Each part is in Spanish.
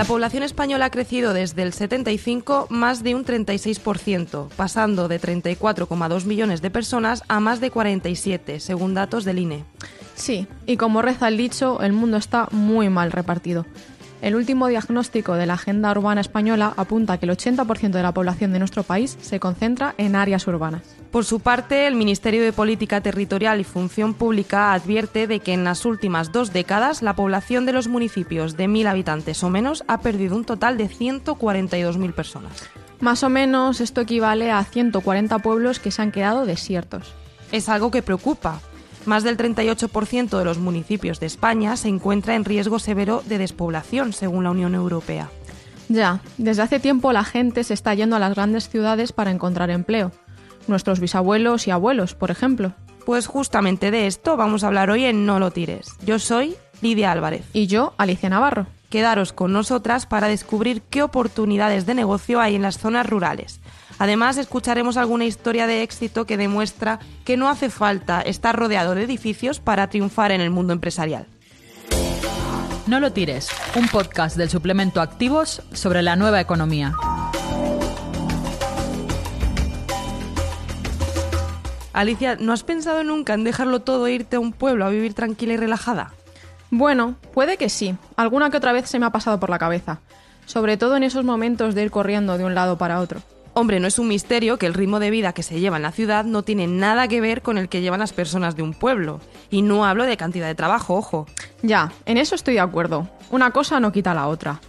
La población española ha crecido desde el 75 más de un 36%, pasando de 34,2 millones de personas a más de 47, según datos del INE. Sí, y como reza el dicho, el mundo está muy mal repartido. El último diagnóstico de la Agenda Urbana Española apunta que el 80% de la población de nuestro país se concentra en áreas urbanas. Por su parte, el Ministerio de Política Territorial y Función Pública advierte de que en las últimas dos décadas la población de los municipios de 1.000 habitantes o menos ha perdido un total de 142.000 personas. Más o menos esto equivale a 140 pueblos que se han quedado desiertos. Es algo que preocupa, más del 38% de los municipios de España se encuentra en riesgo severo de despoblación, según la Unión Europea. Ya, desde hace tiempo la gente se está yendo a las grandes ciudades para encontrar empleo. Nuestros bisabuelos y abuelos, por ejemplo. Pues justamente de esto vamos a hablar hoy en No lo tires. Yo soy Lidia Álvarez. Y yo, Alicia Navarro. Quedaros con nosotras para descubrir qué oportunidades de negocio hay en las zonas rurales Además, escucharemos alguna historia de éxito que demuestra que no hace falta estar rodeado de edificios para triunfar en el mundo empresarial. No lo tires, un podcast del suplemento Activos sobre la nueva economía. Alicia, ¿no has pensado nunca en dejarlo todo e irte a un pueblo a vivir tranquila y relajada? Bueno, puede que sí. Alguna que otra vez se me ha pasado por la cabeza. Sobre todo en esos momentos de ir corriendo de un lado para otro. Hombre, no es un misterio que el ritmo de vida que se lleva en la ciudad no tiene nada que ver con el que llevan las personas de un pueblo. Y no hablo de cantidad de trabajo, ojo. Ya, en eso estoy de acuerdo. Una cosa no quita la otra.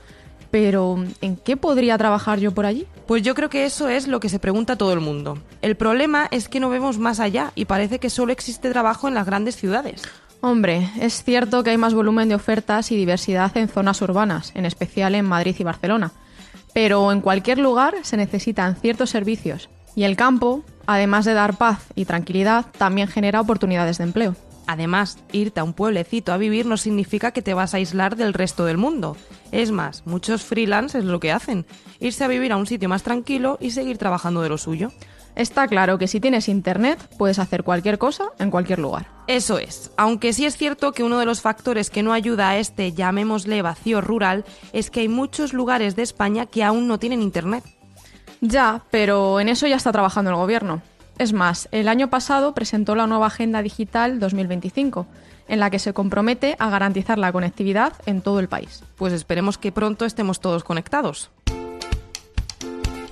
Pero, ¿en qué podría trabajar yo por allí? Pues yo creo que eso es lo que se pregunta todo el mundo. El problema es que no vemos más allá y parece que solo existe trabajo en las grandes ciudades. Hombre, es cierto que hay más volumen de ofertas y diversidad en zonas urbanas, en especial en Madrid y Barcelona. Pero en cualquier lugar se necesitan ciertos servicios y el campo, además de dar paz y tranquilidad, también genera oportunidades de empleo. Además, irte a un pueblecito a vivir no significa que te vas a aislar del resto del mundo. Es más, muchos freelancers lo que hacen, irse a vivir a un sitio más tranquilo y seguir trabajando de lo suyo. Está claro que si tienes internet puedes hacer cualquier cosa en cualquier lugar. Eso es, aunque sí es cierto que uno de los factores que no ayuda a este, llamémosle vacío rural, es que hay muchos lugares de España que aún no tienen internet. Ya, pero en eso ya está trabajando el gobierno. Es más, el año pasado presentó la nueva Agenda Digital 2025, en la que se compromete a garantizar la conectividad en todo el país. Pues esperemos que pronto estemos todos conectados.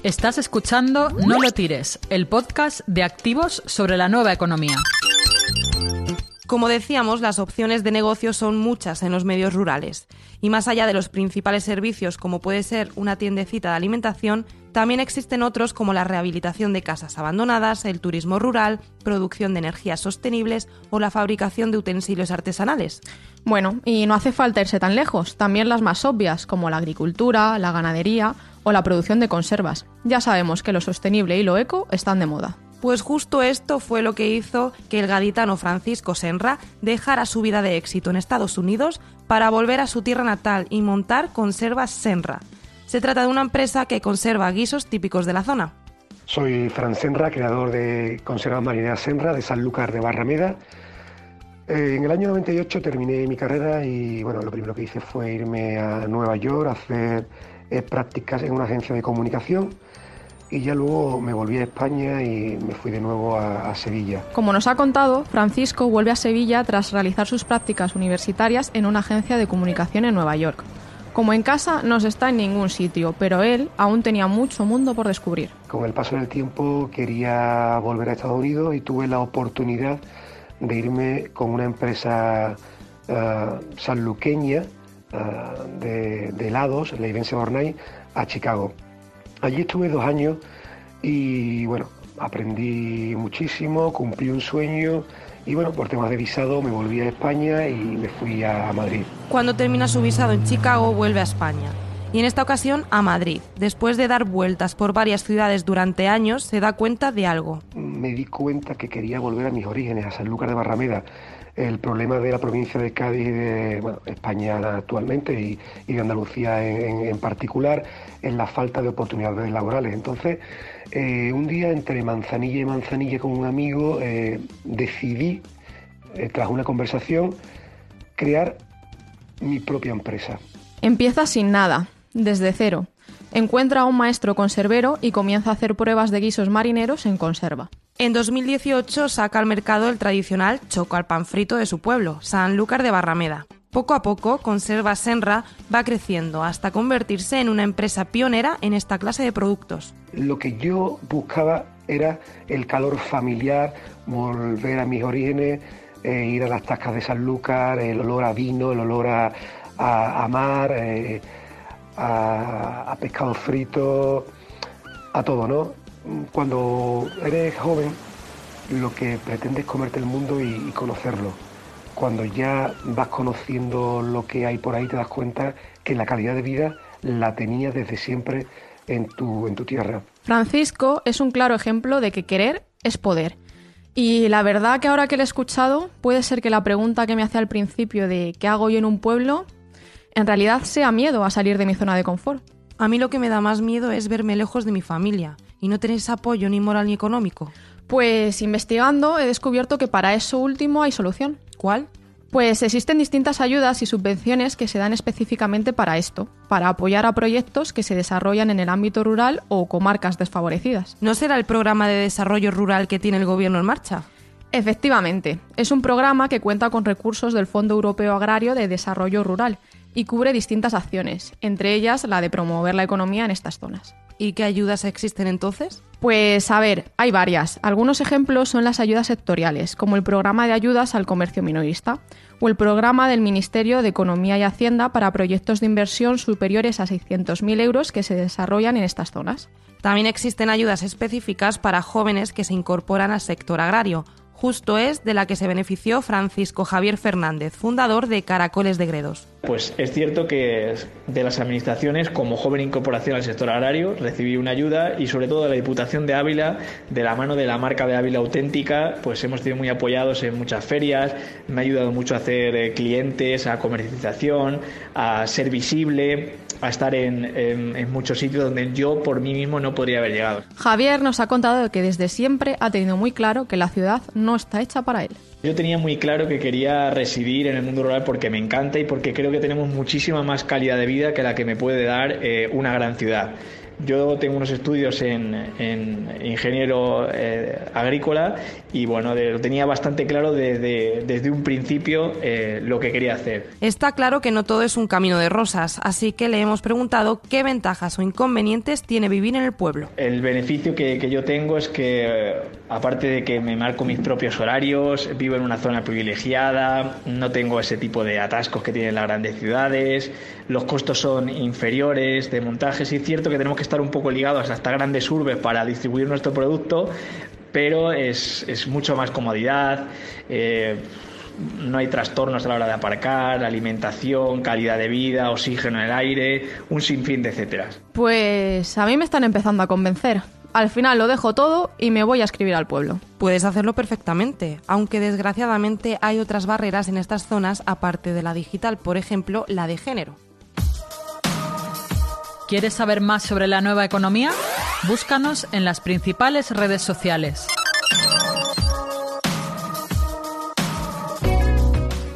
Estás escuchando No lo tires, el podcast de activos sobre la nueva economía. Como decíamos, las opciones de negocio son muchas en los medios rurales. Y más allá de los principales servicios, como puede ser una tiendecita de alimentación, también existen otros como la rehabilitación de casas abandonadas, el turismo rural, producción de energías sostenibles o la fabricación de utensilios artesanales. Bueno, y no hace falta irse tan lejos, también las más obvias, como la agricultura, la ganadería o la producción de conservas. Ya sabemos que lo sostenible y lo eco están de moda. Pues justo esto fue lo que hizo que el gaditano Francisco Senra dejara su vida de éxito en Estados Unidos para volver a su tierra natal y montar Conservas Senra. Se trata de una empresa que conserva guisos típicos de la zona. Soy Fran Senra, creador de Conservas Marineras Senra de Sanlúcar de Barrameda. Eh, en el año 98 terminé mi carrera y bueno, lo primero que hice fue irme a Nueva York a hacer eh, prácticas en una agencia de comunicación y ya luego me volví a España y me fui de nuevo a, Sevilla. Como nos ha contado, Francisco vuelve a Sevilla tras realizar sus prácticas universitarias en una agencia de comunicación en Nueva York. Como en casa no se está en ningún sitio, pero él aún tenía mucho mundo por descubrir. Con el paso del tiempo quería volver a Estados Unidos y tuve la oportunidad de irme con una empresa uh, sanluqueña de, helados, la Ibense Bornay, a Chicago. Allí estuve dos años y bueno, aprendí muchísimo, cumplí un sueño y bueno, por temas de visado me volví a España y me fui a Madrid. Cuando termina su visado en Chicago vuelve a España y en esta ocasión a Madrid. Después de dar vueltas por varias ciudades durante años, se da cuenta de algo. Me di cuenta que quería volver a mis orígenes, a Sanlúcar de Barrameda el problema de la provincia de Cádiz de España actualmente y, de Andalucía en, particular es la falta de oportunidades laborales. Entonces, eh, un día entre manzanilla y manzanilla con un amigo eh, decidí, eh, tras una conversación, crear mi propia empresa. Empieza sin nada. desde cero. Encuentra a un maestro conservero y comienza a hacer pruebas de guisos marineros en conserva. En 2018 saca al mercado el tradicional choco al pan frito de su pueblo, Sanlúcar de Barrameda. Poco a poco, Conserva Senra va creciendo hasta convertirse en una empresa pionera en esta clase de productos. Lo que yo buscaba era el calor familiar, volver a mis orígenes, eh, ir a las tascas de Sanlúcar, el olor a vino, el olor a, mar, eh, a, pescado frito, a todo, ¿no? Cuando eres joven, lo que pretendes es comerte el mundo y conocerlo cuando ya vas conociendo lo que hay por ahí, te das cuenta que la calidad de vida la tenías desde siempre en tu, en tu tierra. Francisco es un claro ejemplo de que querer es poder. Y la verdad que ahora que le he escuchado, puede ser que la pregunta que me hace al principio de ¿qué hago yo en un pueblo? en realidad sea miedo a salir de mi zona de confort. A mí lo que me da más miedo es verme lejos de mi familia y no tener ese apoyo ni moral ni económico. Pues investigando he descubierto que para eso último hay solución. ¿Cuál? Pues existen distintas ayudas y subvenciones que se dan específicamente para esto, para apoyar a proyectos que se desarrollan en el ámbito rural o comarcas desfavorecidas. ¿No será el programa de desarrollo rural que tiene el gobierno en marcha? Efectivamente, es un programa que cuenta con recursos del Fondo Europeo Agrario de Desarrollo Rural y cubre distintas acciones, entre ellas la de promover la economía en estas zonas. ¿Y qué ayudas existen entonces? Pues a ver, hay varias. Algunos ejemplos son las ayudas sectoriales, como el programa de ayudas al comercio minorista o el programa del Ministerio de Economía y Hacienda para proyectos de inversión superiores a 600.000 euros que se desarrollan en estas zonas. También existen ayudas específicas para jóvenes que se incorporan al sector agrario, justo es de la que se benefició Francisco Javier Fernández, fundador de Caracoles de Gredos. Pues es cierto que de las administraciones, como joven incorporación al sector agrario, recibí una ayuda y sobre todo de la Diputación de Ávila, de la mano de la marca de Ávila Auténtica, pues hemos sido muy apoyados en muchas ferias, me ha ayudado mucho a hacer eh, clientes, a comercialización, a ser visible, a estar en, muchos sitios donde yo por mí mismo no podría haber llegado. Javier nos ha contado que desde siempre ha tenido muy claro que la ciudad no está hecha para él. Yo tenía muy claro que quería residir en el mundo rural porque me encanta y porque creo que tenemos muchísima más calidad de vida que la que me puede dar eh, una gran ciudad. Yo tengo unos estudios en, ingeniero eh, agrícola y bueno, lo tenía bastante claro desde, desde un principio eh, lo que quería hacer. Está claro que no todo es un camino de rosas, así que le hemos preguntado qué ventajas o inconvenientes tiene vivir en el pueblo. El beneficio que, que yo tengo es que, aparte de que me marco mis propios horarios, vivo en una zona privilegiada, no tengo ese tipo de atascos que tienen las grandes ciudades, los costos son inferiores de montajes y es cierto que tenemos que estar un poco ligados hasta grandes urbes para distribuir nuestro producto, pero es, mucho más comodidad. Eh, no hay trastornos a la hora de aparcar, alimentación, calidad de vida, oxígeno en el aire, un sinfín de etcétera. Pues a mí me están empezando a convencer. Al final lo dejo todo y me voy a escribir al pueblo. Puedes hacerlo perfectamente, aunque desgraciadamente hay otras barreras en estas zonas aparte de la digital, por ejemplo, la de género. ¿Quieres saber más sobre la nueva economía? Búscanos en las principales redes sociales.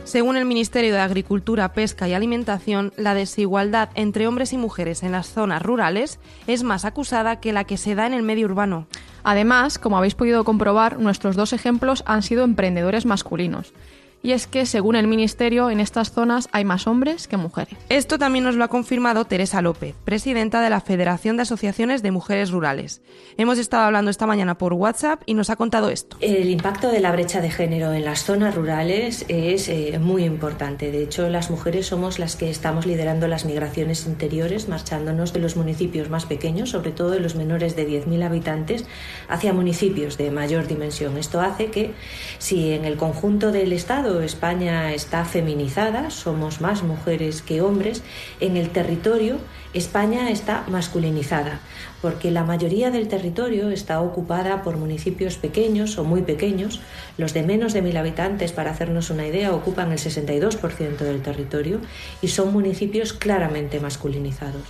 Según el Ministerio de Agricultura, Pesca y Alimentación, la desigualdad entre hombres y mujeres en las zonas rurales es más acusada que la que se da en el medio urbano. Además, como habéis podido comprobar, nuestros dos ejemplos han sido emprendedores masculinos y es que, según el Ministerio, en estas zonas hay más hombres que mujeres. Esto también nos lo ha confirmado Teresa López, presidenta de la Federación de Asociaciones de Mujeres Rurales. Hemos estado hablando esta mañana por WhatsApp y nos ha contado esto. El impacto de la brecha de género en las zonas rurales es eh, muy importante. De hecho, las mujeres somos las que estamos liderando las migraciones interiores, marchándonos de los municipios más pequeños, sobre todo de los menores de 10.000 habitantes, hacia municipios de mayor dimensión. Esto hace que si en el conjunto del Estado España está feminizada, somos más mujeres que hombres, en el territorio España está masculinizada, porque la mayoría del territorio está ocupada por municipios pequeños o muy pequeños. Los de menos de mil habitantes, para hacernos una idea, ocupan el 62% del territorio y son municipios claramente masculinizados,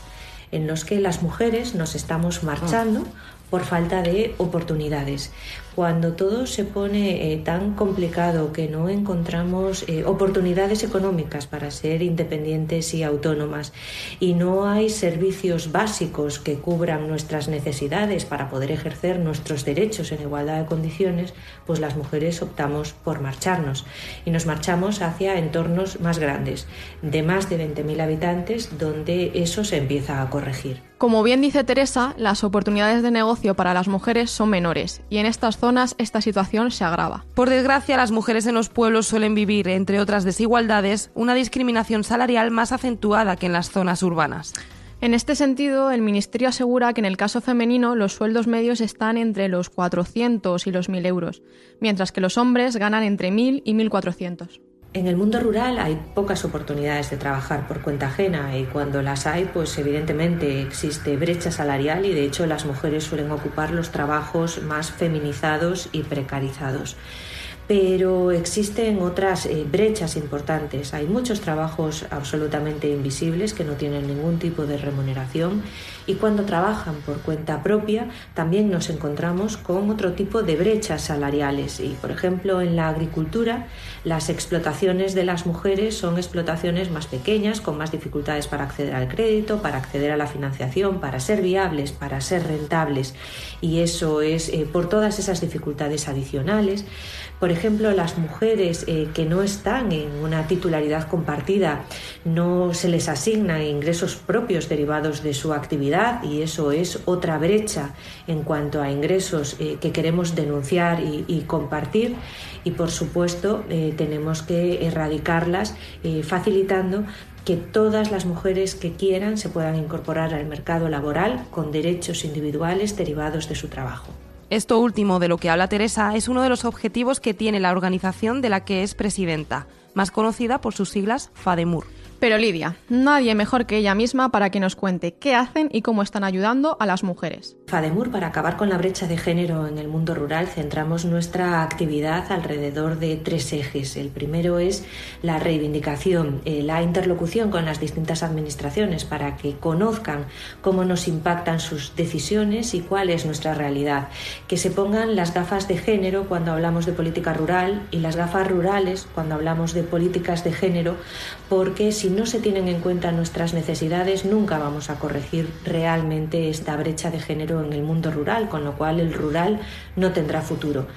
en los que las mujeres nos estamos marchando por falta de oportunidades. Cuando todo se pone eh, tan complicado que no encontramos eh, oportunidades económicas para ser independientes y autónomas y no hay servicios básicos que cubran nuestras necesidades para poder ejercer nuestros derechos en igualdad de condiciones, pues las mujeres optamos por marcharnos y nos marchamos hacia entornos más grandes, de más de 20.000 habitantes, donde eso se empieza a corregir. Como bien dice Teresa, las oportunidades de negocio para las mujeres son menores y en estas zonas esta situación se agrava. Por desgracia, las mujeres en los pueblos suelen vivir, entre otras desigualdades, una discriminación salarial más acentuada que en las zonas urbanas. En este sentido, el Ministerio asegura que en el caso femenino los sueldos medios están entre los 400 y los 1.000 euros, mientras que los hombres ganan entre 1.000 y 1.400. En el mundo rural hay pocas oportunidades de trabajar por cuenta ajena y cuando las hay, pues evidentemente existe brecha salarial y de hecho las mujeres suelen ocupar los trabajos más feminizados y precarizados pero existen otras eh, brechas importantes. Hay muchos trabajos absolutamente invisibles que no tienen ningún tipo de remuneración y cuando trabajan por cuenta propia también nos encontramos con otro tipo de brechas salariales. Y por ejemplo en la agricultura las explotaciones de las mujeres son explotaciones más pequeñas con más dificultades para acceder al crédito, para acceder a la financiación, para ser viables, para ser rentables. Y eso es eh, por todas esas dificultades adicionales ejemplo, las mujeres eh, que no están en una titularidad compartida no se les asignan ingresos propios derivados de su actividad y eso es otra brecha en cuanto a ingresos eh, que queremos denunciar y, compartir y por supuesto eh, tenemos que erradicarlas facilitando que todas las mujeres que quieran se puedan incorporar al mercado laboral con derechos individuales derivados de su trabajo. Esto último de lo que habla Teresa es uno de los objetivos que tiene la organización de la que es presidenta, más conocida por sus siglas FADEMUR. Pero Lidia, nadie mejor que ella misma para que nos cuente qué hacen y cómo están ayudando a las mujeres. FADEMUR, para acabar con la brecha de género en el mundo rural, centramos nuestra actividad alrededor de tres ejes. El primero es la reivindicación, eh, la interlocución con las distintas administraciones para que conozcan cómo nos impactan sus decisiones y cuál es nuestra realidad. Que se pongan las gafas de género cuando hablamos de política rural y las gafas rurales cuando hablamos de políticas de género, porque si no se tienen en cuenta nuestras necesidades, nunca vamos a corregir realmente esta brecha de género en el mundo rural, con lo cual el rural no tendrá futuro.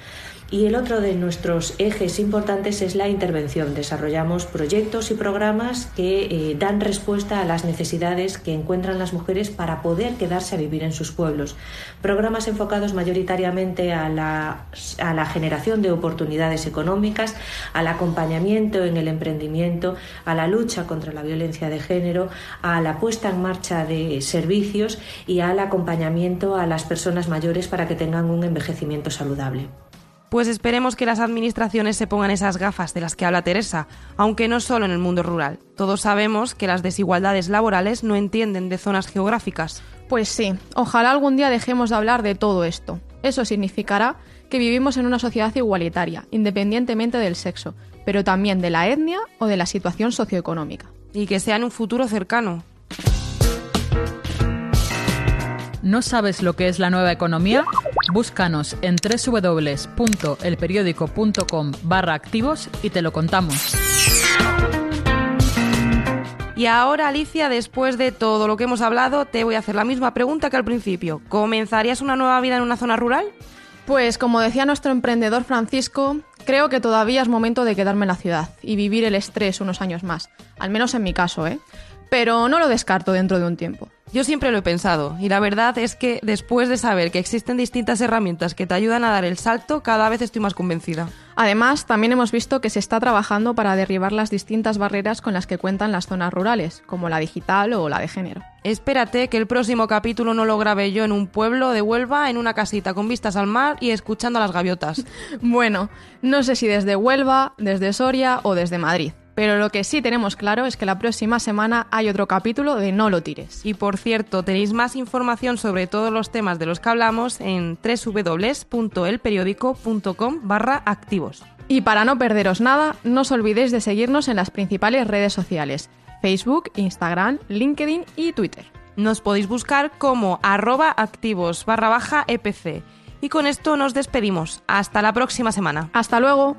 Y el otro de nuestros ejes importantes es la intervención. Desarrollamos proyectos y programas que eh, dan respuesta a las necesidades que encuentran las mujeres para poder quedarse a vivir en sus pueblos. Programas enfocados mayoritariamente a la, a la generación de oportunidades económicas, al acompañamiento en el emprendimiento, a la lucha contra la violencia de género, a la puesta en marcha de servicios y al acompañamiento a las personas mayores para que tengan un envejecimiento saludable. Pues esperemos que las administraciones se pongan esas gafas de las que habla Teresa, aunque no solo en el mundo rural. Todos sabemos que las desigualdades laborales no entienden de zonas geográficas. Pues sí, ojalá algún día dejemos de hablar de todo esto. Eso significará que vivimos en una sociedad igualitaria, independientemente del sexo, pero también de la etnia o de la situación socioeconómica. Y que sea en un futuro cercano. ¿No sabes lo que es la nueva economía? Búscanos en www.elperiódico.com barra activos y te lo contamos. Y ahora, Alicia, después de todo lo que hemos hablado, te voy a hacer la misma pregunta que al principio. ¿Comenzarías una nueva vida en una zona rural? Pues como decía nuestro emprendedor Francisco, creo que todavía es momento de quedarme en la ciudad y vivir el estrés unos años más. Al menos en mi caso, ¿eh? Pero no lo descarto dentro de un tiempo. Yo siempre lo he pensado y la verdad es que después de saber que existen distintas herramientas que te ayudan a dar el salto, cada vez estoy más convencida. Además, también hemos visto que se está trabajando para derribar las distintas barreras con las que cuentan las zonas rurales, como la digital o la de género. Espérate que el próximo capítulo no lo grabe yo en un pueblo de Huelva, en una casita con vistas al mar y escuchando a las gaviotas. bueno, no sé si desde Huelva, desde Soria o desde Madrid. Pero lo que sí tenemos claro es que la próxima semana hay otro capítulo de No lo tires. Y por cierto, tenéis más información sobre todos los temas de los que hablamos en www.elperiódico.com barra activos. Y para no perderos nada, no os olvidéis de seguirnos en las principales redes sociales, Facebook, Instagram, LinkedIn y Twitter. Nos podéis buscar como arroba activos barra baja EPC. Y con esto nos despedimos. Hasta la próxima semana. Hasta luego.